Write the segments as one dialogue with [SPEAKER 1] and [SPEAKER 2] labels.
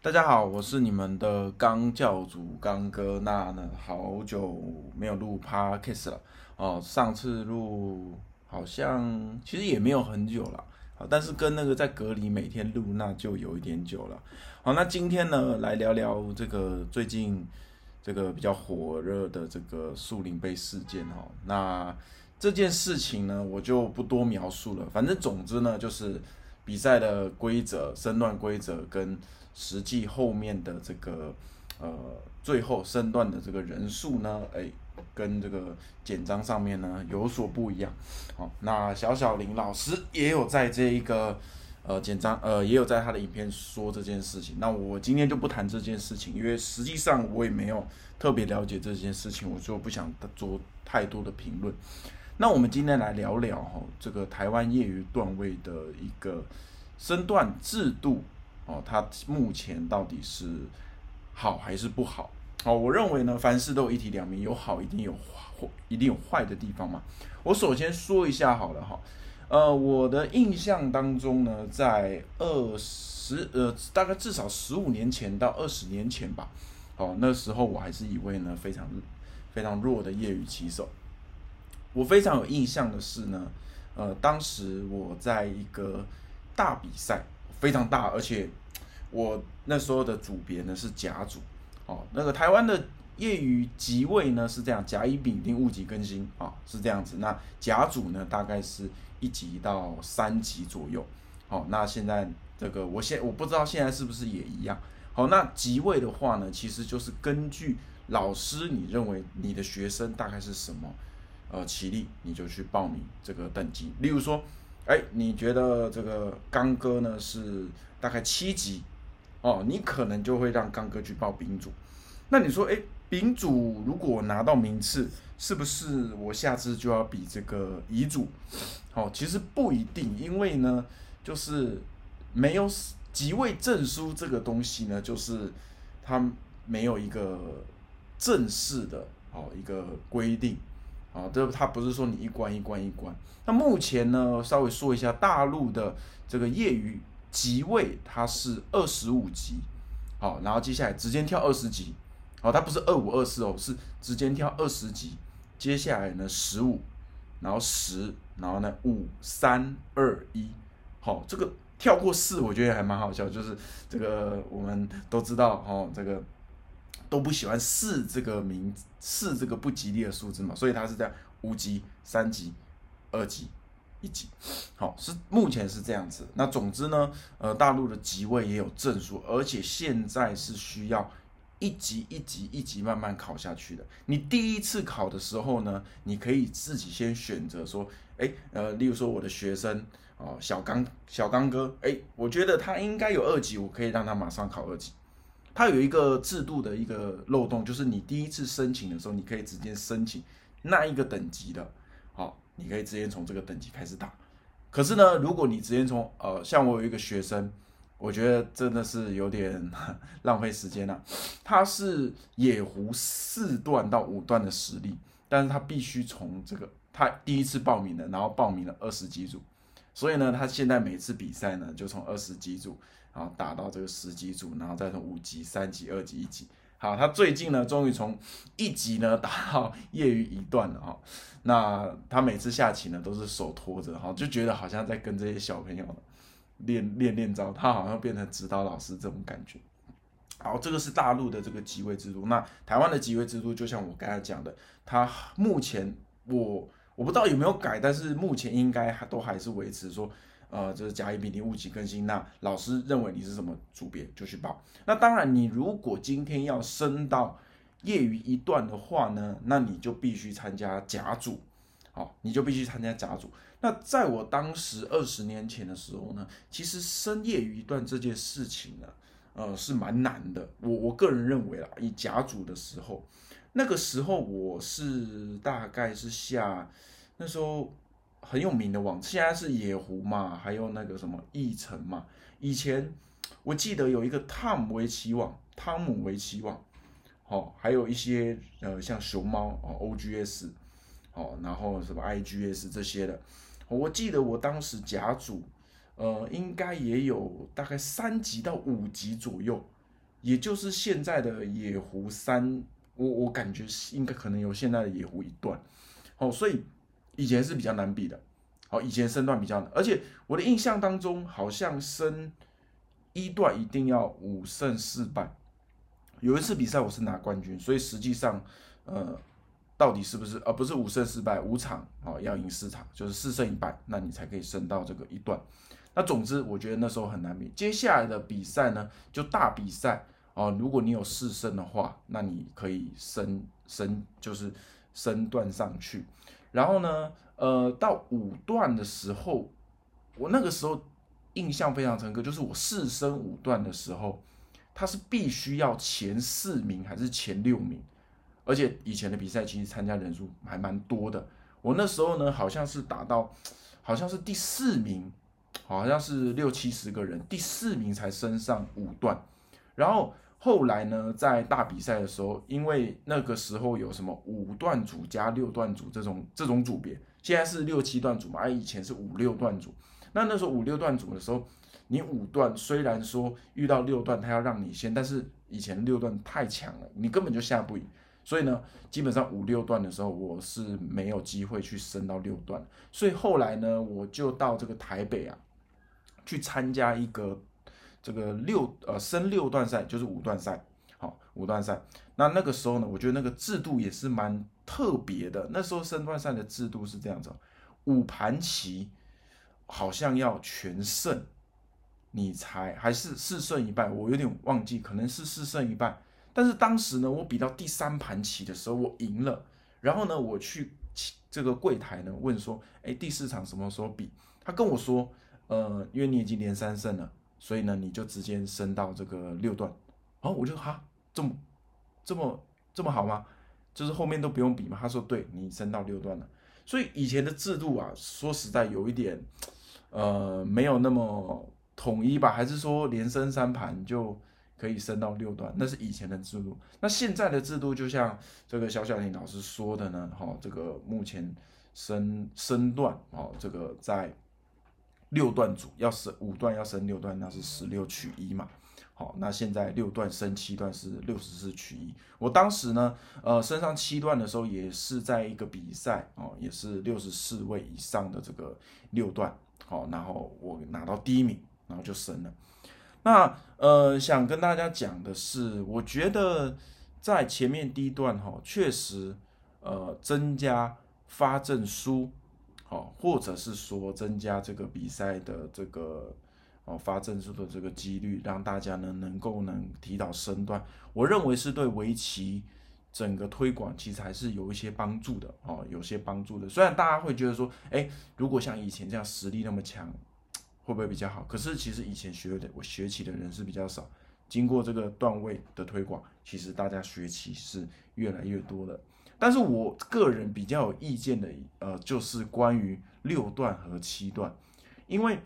[SPEAKER 1] 大家好，我是你们的刚教主刚哥。那呢，好久没有录 podcast 了哦。上次录好像其实也没有很久了，好，但是跟那个在隔离每天录那就有一点久了。好，那今天呢，来聊聊这个最近这个比较火热的这个树林杯事件哈。那这件事情呢，我就不多描述了。反正总之呢，就是比赛的规则、身段规则跟实际后面的这个呃，最后身段的这个人数呢，哎，跟这个简章上面呢有所不一样。好，那小小林老师也有在这一个呃简章呃，也有在他的影片说这件事情。那我今天就不谈这件事情，因为实际上我也没有特别了解这件事情，我就不想做太多的评论。那我们今天来聊聊哈，这个台湾业余段位的一个身段制度哦，它目前到底是好还是不好？哦，我认为呢，凡事都一体两面，有好一定有坏，一定有坏的地方嘛。我首先说一下好了哈，呃，我的印象当中呢，在二十呃，大概至少十五年前到二十年前吧，哦，那时候我还是一位呢非常非常弱的业余棋手。我非常有印象的是呢，呃，当时我在一个大比赛，非常大，而且我那时候的组别呢是甲组，哦，那个台湾的业余级位呢是这样，甲乙丙丁戊己庚辛啊是这样子，那甲组呢大概是一级到三级左右，好，那现在这个我现我不知道现在是不是也一样，好，那级位的话呢，其实就是根据老师你认为你的学生大概是什么。呃，起立你就去报名这个等级。例如说，哎，你觉得这个刚哥呢是大概七级哦，你可能就会让刚哥去报丙组。那你说，哎，丙组如果拿到名次，是不是我下次就要比这个乙组？哦，其实不一定，因为呢，就是没有级位证书这个东西呢，就是它没有一个正式的哦一个规定。啊，这他不是说你一关一关一关。那目前呢，稍微说一下大陆的这个业余级位，它是二十五级，好，然后接下来直接跳二十级，好，它不是二五二四哦，是直接跳二十级。接下来呢，十五，然后十，然后呢，五三二一，好，这个跳过四，我觉得还蛮好笑，就是这个我们都知道哦，这个。都不喜欢四这个名四这个不吉利的数字嘛，所以它是这样五级、三级、二级、一级，好是目前是这样子。那总之呢，呃，大陆的级位也有证书，而且现在是需要一级一级一级慢慢考下去的。你第一次考的时候呢，你可以自己先选择说，哎，呃，例如说我的学生哦，小刚小刚哥，哎，我觉得他应该有二级，我可以让他马上考二级。它有一个制度的一个漏洞，就是你第一次申请的时候，你可以直接申请那一个等级的，好，你可以直接从这个等级开始打。可是呢，如果你直接从呃，像我有一个学生，我觉得真的是有点浪费时间了。他是野狐四段到五段的实力，但是他必须从这个他第一次报名的，然后报名了二十几组，所以呢，他现在每次比赛呢，就从二十几组。然后打到这个十级组，然后再从五级、三级、二级、一级。好，他最近呢，终于从一级呢打到业余一段了哈。那他每次下棋呢，都是手托着哈，就觉得好像在跟这些小朋友练练练招，他好像变成指导老师这种感觉。好，这个是大陆的这个级位制度。那台湾的级位制度，就像我刚才讲的，他目前我我不知道有没有改，但是目前应该还都还是维持说。呃，这是甲乙丙丁戊己更新。那老师认为你是什么组别就去报。那当然，你如果今天要升到业余一段的话呢，那你就必须参加甲组，好，你就必须参加甲组。那在我当时二十年前的时候呢，其实升业余一段这件事情呢，呃，是蛮难的。我我个人认为啦，以甲组的时候，那个时候我是大概是下那时候。很有名的网，现在是野狐嘛，还有那个什么易城嘛。以前我记得有一个汤姆围棋网，汤姆围棋网，好，还有一些呃像熊猫哦，OGS，哦，然后什么 IGS 这些的。我记得我当时甲组，呃，应该也有大概三级到五级左右，也就是现在的野狐三，我我感觉应该可能有现在的野狐一段，哦，所以以前是比较难比的，哦，以前身段比较难，而且我的印象当中好像升一段一定要五胜四败，有一次比赛我是拿冠军，所以实际上，呃。到底是不是？而不是五胜四败，五场哦，要赢四场，就是四胜一败，那你才可以升到这个一段。那总之，我觉得那时候很难比。接下来的比赛呢，就大比赛哦，如果你有四胜的话，那你可以升升，就是升段上去。然后呢，呃，到五段的时候，我那个时候印象非常深刻，就是我四升五段的时候，他是必须要前四名还是前六名？而且以前的比赛其实参加人数还蛮多的，我那时候呢好像是打到，好像是第四名，好像是六七十个人，第四名才升上五段。然后后来呢，在大比赛的时候，因为那个时候有什么五段组加六段组这种这种组别，现在是六七段组嘛，而以前是五六段组。那那时候五六段组的时候，你五段虽然说遇到六段他要让你先，但是以前六段太强了，你根本就下不赢。所以呢，基本上五六段的时候，我是没有机会去升到六段。所以后来呢，我就到这个台北啊，去参加一个这个六呃升六段赛，就是五段赛。好，五段赛。那那个时候呢，我觉得那个制度也是蛮特别的。那时候升段赛的制度是这样子：五盘棋好像要全胜，你才还是四胜一败？我有点忘记，可能是四胜一败。但是当时呢，我比到第三盘棋的时候，我赢了。然后呢，我去这个柜台呢问说：“哎，第四场什么时候比？”他跟我说：“呃，因为你已经连三胜了，所以呢，你就直接升到这个六段。”然后我就哈，这么这么这么好吗？就是后面都不用比吗？他说：“对，你升到六段了。”所以以前的制度啊，说实在有一点，呃，没有那么统一吧？还是说连升三盘就？可以升到六段，那是以前的制度。那现在的制度，就像这个小小林老师说的呢，哈，这个目前升升段，哦，这个在六段组要升五段要升六段，那是十六取一嘛，好，那现在六段升七段是六十四取一。我当时呢，呃，升上七段的时候，也是在一个比赛，哦，也是六十四位以上的这个六段，好，然后我拿到第一名，然后就升了。那呃，想跟大家讲的是，我觉得在前面第一段哈，确实呃增加发证书，好，或者是说增加这个比赛的这个哦发证书的这个几率，让大家呢能够能提到身段，我认为是对围棋整个推广其实还是有一些帮助的哦，有些帮助的。虽然大家会觉得说，哎，如果像以前这样实力那么强。会不会比较好？可是其实以前学的我学棋的人是比较少，经过这个段位的推广，其实大家学棋是越来越多的。但是我个人比较有意见的，呃，就是关于六段和七段，因为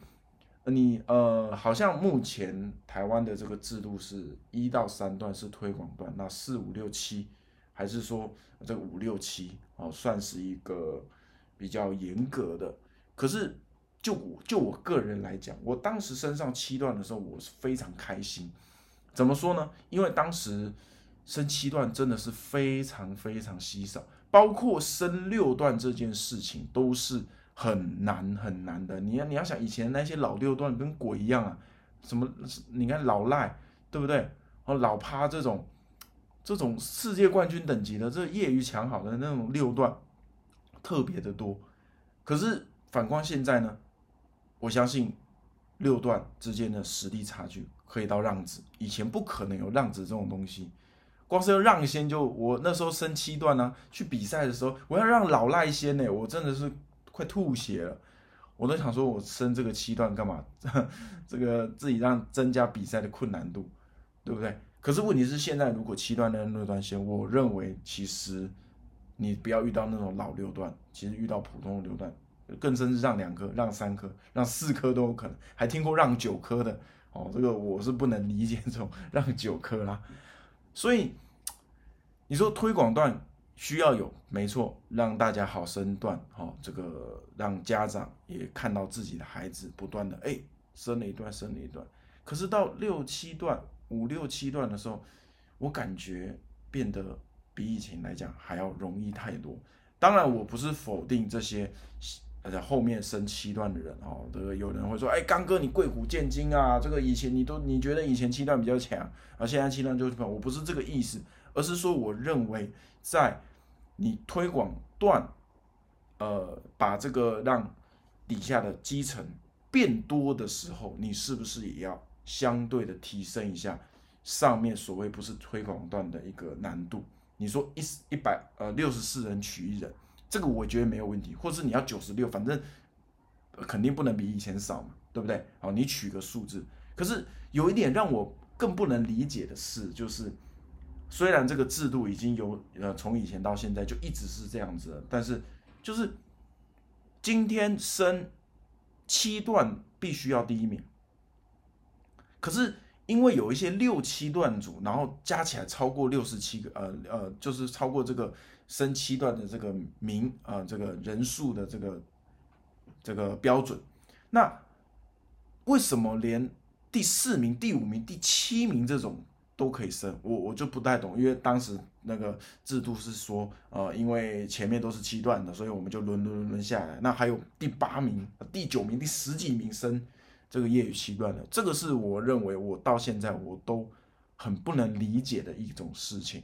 [SPEAKER 1] 你呃，好像目前台湾的这个制度是一到三段是推广段，那四五六七还是说这五六七哦，算是一个比较严格的，可是。就我就我个人来讲，我当时升上七段的时候，我是非常开心。怎么说呢？因为当时升七段真的是非常非常稀少，包括升六段这件事情都是很难很难的。你要你要想以前那些老六段跟鬼一样啊，什么你看老赖对不对？哦老趴这种这种世界冠军等级的这业余强好的那种六段特别的多。可是反观现在呢？我相信六段之间的实力差距可以到让子，以前不可能有让子这种东西，光是要让先就我那时候升七段呢，去比赛的时候我要让老赖先呢，我真的是快吐血了，我都想说我升这个七段干嘛？这个自己让增加比赛的困难度，对不对？可是问题是现在如果七段的六段先，我认为其实你不要遇到那种老六段，其实遇到普通的六段。更甚至让两颗、让三颗、让四颗都有可能，还听过让九颗的哦。这个我是不能理解这种让九颗啦。所以你说推广段需要有，没错，让大家好升段哦。这个让家长也看到自己的孩子不断的哎升了一段，升了一段。可是到六七段、五六七段的时候，我感觉变得比以前来讲还要容易太多。当然，我不是否定这些而且后面升七段的人哦，这个有人会说，哎，刚哥你贵古见今啊，这个以前你都你觉得以前七段比较强，而现在七段就是我不是这个意思，而是说我认为在你推广段，呃，把这个让底下的基层变多的时候，你是不是也要相对的提升一下上面所谓不是推广段的一个难度？你说一一百呃六十四人取一人，这个我觉得没有问题，或是你要九十六，反正肯定不能比以前少嘛，对不对？好，你取个数字。可是有一点让我更不能理解的是，就是虽然这个制度已经有呃从以前到现在就一直是这样子，但是就是今天升七段必须要第一名，可是。因为有一些六七段组，然后加起来超过六十七个，呃呃，就是超过这个升七段的这个名啊，这个人数的这个这个标准。那为什么连第四名、第五名、第七名这种都可以升？我我就不太懂，因为当时那个制度是说，呃，因为前面都是七段的，所以我们就轮轮轮轮下来。那还有第八名、第九名、第十几名升。这个业余七段的，这个是我认为我到现在我都很不能理解的一种事情，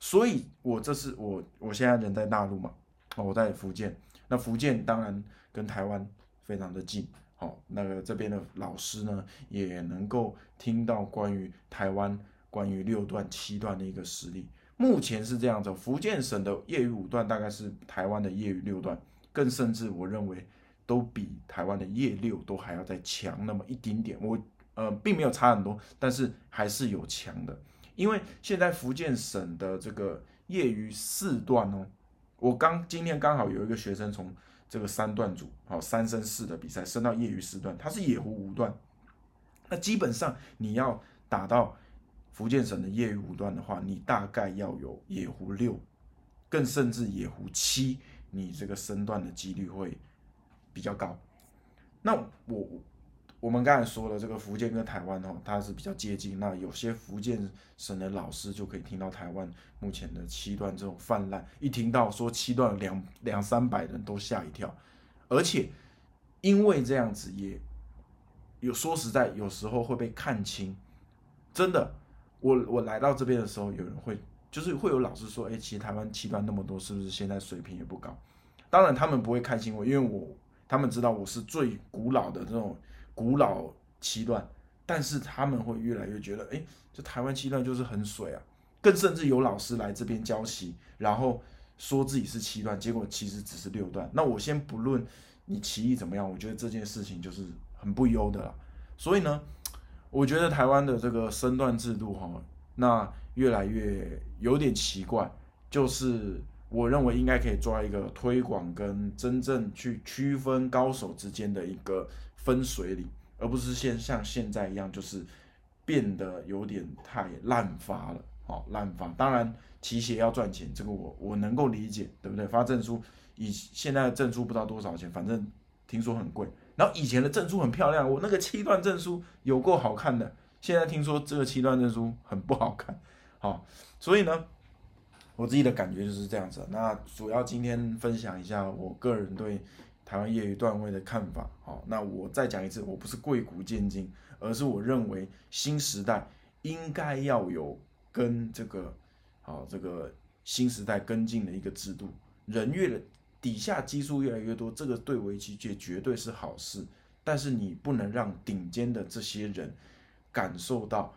[SPEAKER 1] 所以我这是我我现在人在大陆嘛，哦，我在福建，那福建当然跟台湾非常的近，好，那个这边的老师呢也能够听到关于台湾关于六段七段的一个实例，目前是这样子，福建省的业余五段大概是台湾的业余六段，更甚至我认为。都比台湾的夜六都还要再强那么一丁点，我呃并没有差很多，但是还是有强的。因为现在福建省的这个业余四段哦，我刚今天刚好有一个学生从这个三段组，好三升四的比赛升到业余四段，他是野狐五段，那基本上你要打到福建省的业余五段的话，你大概要有野狐六，更甚至野狐七，你这个升段的几率会。比较高，那我我们刚才说了，这个福建跟台湾哦，它是比较接近。那有些福建省的老师就可以听到台湾目前的七段这种泛滥，一听到说七段两两三百人都吓一跳。而且因为这样子，也有说实在，有时候会被看清。真的，我我来到这边的时候，有人会就是会有老师说，哎，其实台湾七段那么多，是不是现在水平也不高？当然他们不会看清我，因为我。他们知道我是最古老的这种古老七段，但是他们会越来越觉得，哎，这台湾七段就是很水啊。更甚至有老师来这边教棋，然后说自己是七段，结果其实只是六段。那我先不论你棋艺怎么样，我觉得这件事情就是很不优的了。所以呢，我觉得台湾的这个身段制度哈，那越来越有点奇怪，就是。我认为应该可以抓一个推广跟真正去区分高手之间的一个分水岭，而不是现像现在一样，就是变得有点太滥发了。好，滥发。当然，提鞋要赚钱，这个我我能够理解，对不对？发证书，以现在的证书不知道多少钱，反正听说很贵。然后以前的证书很漂亮，我那个七段证书有够好看的，现在听说这个七段证书很不好看。好，所以呢。我自己的感觉就是这样子。那主要今天分享一下我个人对台湾业余段位的看法。好，那我再讲一次，我不是贵古见今，而是我认为新时代应该要有跟这个好这个新时代跟进的一个制度。人越的底下基数越来越多，这个对围棋界绝对是好事。但是你不能让顶尖的这些人感受到，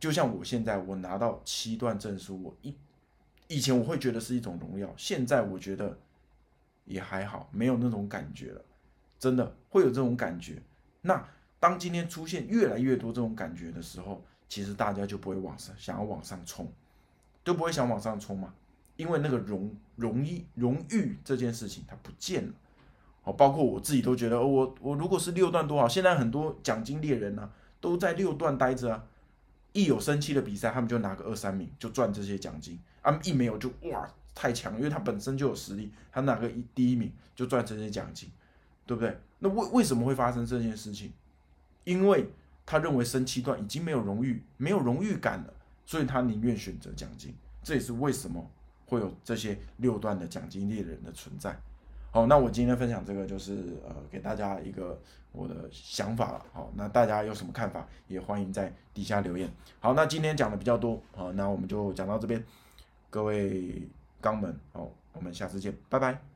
[SPEAKER 1] 就像我现在我拿到七段证书，我一。以前我会觉得是一种荣耀，现在我觉得也还好，没有那种感觉了。真的会有这种感觉。那当今天出现越来越多这种感觉的时候，其实大家就不会往上想要往上冲，都不会想往上冲嘛，因为那个荣荣誉荣誉这件事情它不见了。哦，包括我自己都觉得，我我如果是六段多好，现在很多奖金猎人呢都在六段待着啊，一有生气的比赛，他们就拿个二三名就赚这些奖金。啊，一没有就哇太强，因为他本身就有实力，他拿个一第一名就赚这些奖金，对不对？那为为什么会发生这件事情？因为他认为升七段已经没有荣誉，没有荣誉感了，所以他宁愿选择奖金。这也是为什么会有这些六段的奖金猎人的存在。好，那我今天分享这个就是呃给大家一个我的想法了。好，那大家有什么看法，也欢迎在底下留言。好，那今天讲的比较多，好，那我们就讲到这边。各位肛门，哦，我们下次见，拜拜。